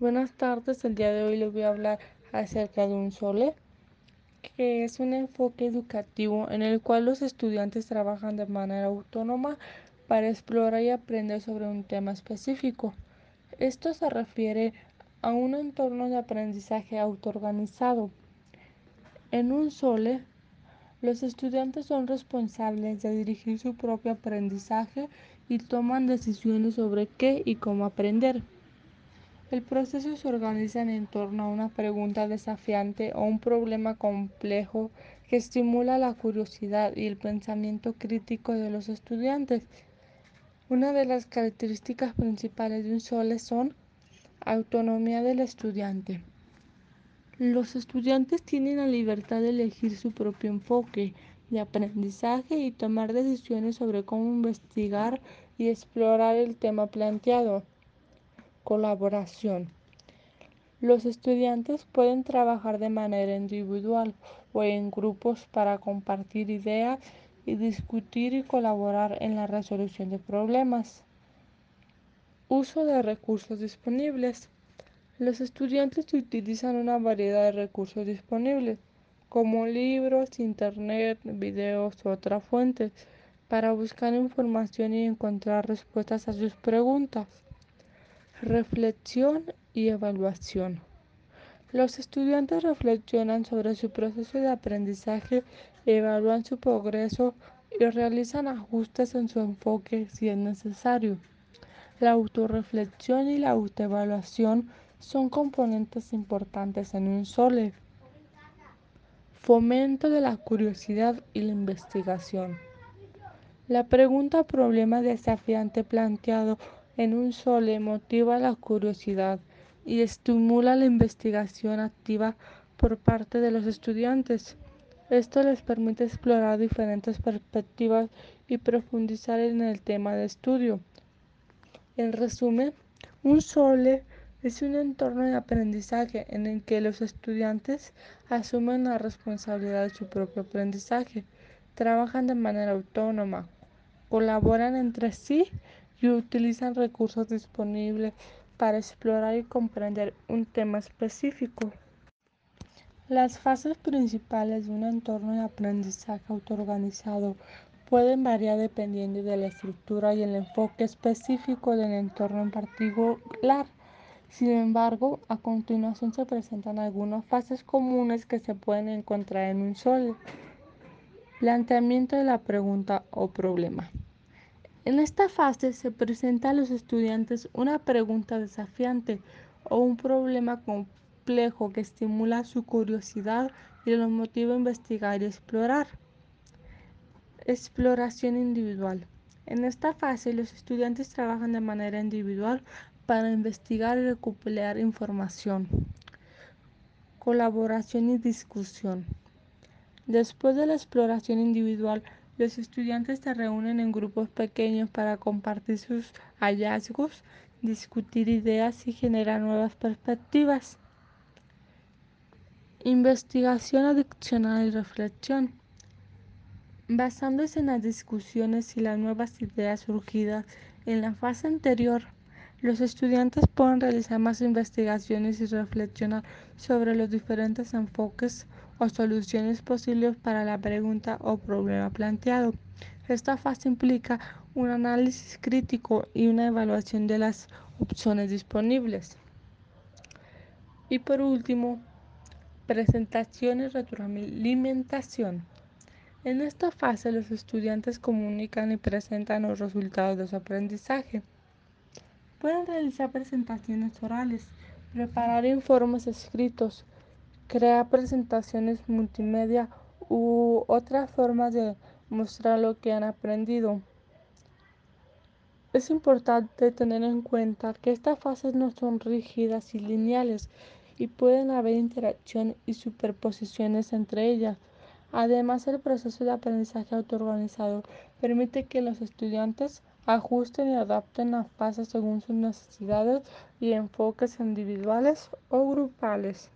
Buenas tardes, el día de hoy les voy a hablar acerca de un SOLE, que es un enfoque educativo en el cual los estudiantes trabajan de manera autónoma para explorar y aprender sobre un tema específico. Esto se refiere a un entorno de aprendizaje autoorganizado. En un SOLE, los estudiantes son responsables de dirigir su propio aprendizaje y toman decisiones sobre qué y cómo aprender. El proceso se organiza en torno a una pregunta desafiante o un problema complejo que estimula la curiosidad y el pensamiento crítico de los estudiantes. Una de las características principales de un SOLE son autonomía del estudiante. Los estudiantes tienen la libertad de elegir su propio enfoque de aprendizaje y tomar decisiones sobre cómo investigar y explorar el tema planteado. Colaboración. Los estudiantes pueden trabajar de manera individual o en grupos para compartir ideas y discutir y colaborar en la resolución de problemas. Uso de recursos disponibles. Los estudiantes utilizan una variedad de recursos disponibles, como libros, internet, videos u otras fuentes, para buscar información y encontrar respuestas a sus preguntas. Reflexión y evaluación. Los estudiantes reflexionan sobre su proceso de aprendizaje, evalúan su progreso y realizan ajustes en su enfoque si es necesario. La autorreflexión y la autoevaluación son componentes importantes en un SOLE. Fomento de la curiosidad y la investigación. La pregunta o problema desafiante planteado en un sole motiva la curiosidad y estimula la investigación activa por parte de los estudiantes. Esto les permite explorar diferentes perspectivas y profundizar en el tema de estudio. En resumen, un SOLE es un entorno de aprendizaje en el que los estudiantes asumen la responsabilidad de su propio aprendizaje, trabajan de manera autónoma, colaboran entre sí y utilizan recursos disponibles para explorar y comprender un tema específico. Las fases principales de un entorno de aprendizaje autoorganizado pueden variar dependiendo de la estructura y el enfoque específico del entorno en particular. Sin embargo, a continuación se presentan algunas fases comunes que se pueden encontrar en un solo. Planteamiento de la pregunta o problema. En esta fase se presenta a los estudiantes una pregunta desafiante o un problema complejo que estimula su curiosidad y los motiva a investigar y explorar. Exploración individual. En esta fase los estudiantes trabajan de manera individual para investigar y recopilar información. Colaboración y discusión. Después de la exploración individual, los estudiantes se reúnen en grupos pequeños para compartir sus hallazgos, discutir ideas y generar nuevas perspectivas. Investigación adicional y reflexión. Basándose en las discusiones y las nuevas ideas surgidas en la fase anterior, los estudiantes pueden realizar más investigaciones y reflexionar sobre los diferentes enfoques o soluciones posibles para la pregunta o problema planteado. Esta fase implica un análisis crítico y una evaluación de las opciones disponibles. Y por último, presentación y retroalimentación. En esta fase los estudiantes comunican y presentan los resultados de su aprendizaje. Pueden realizar presentaciones orales, preparar informes escritos, crear presentaciones multimedia u otras formas de mostrar lo que han aprendido. Es importante tener en cuenta que estas fases no son rígidas y lineales y pueden haber interacción y superposiciones entre ellas. Además, el proceso de aprendizaje autoorganizado permite que los estudiantes ajusten y adapten las fases según sus necesidades y enfoques individuales o grupales.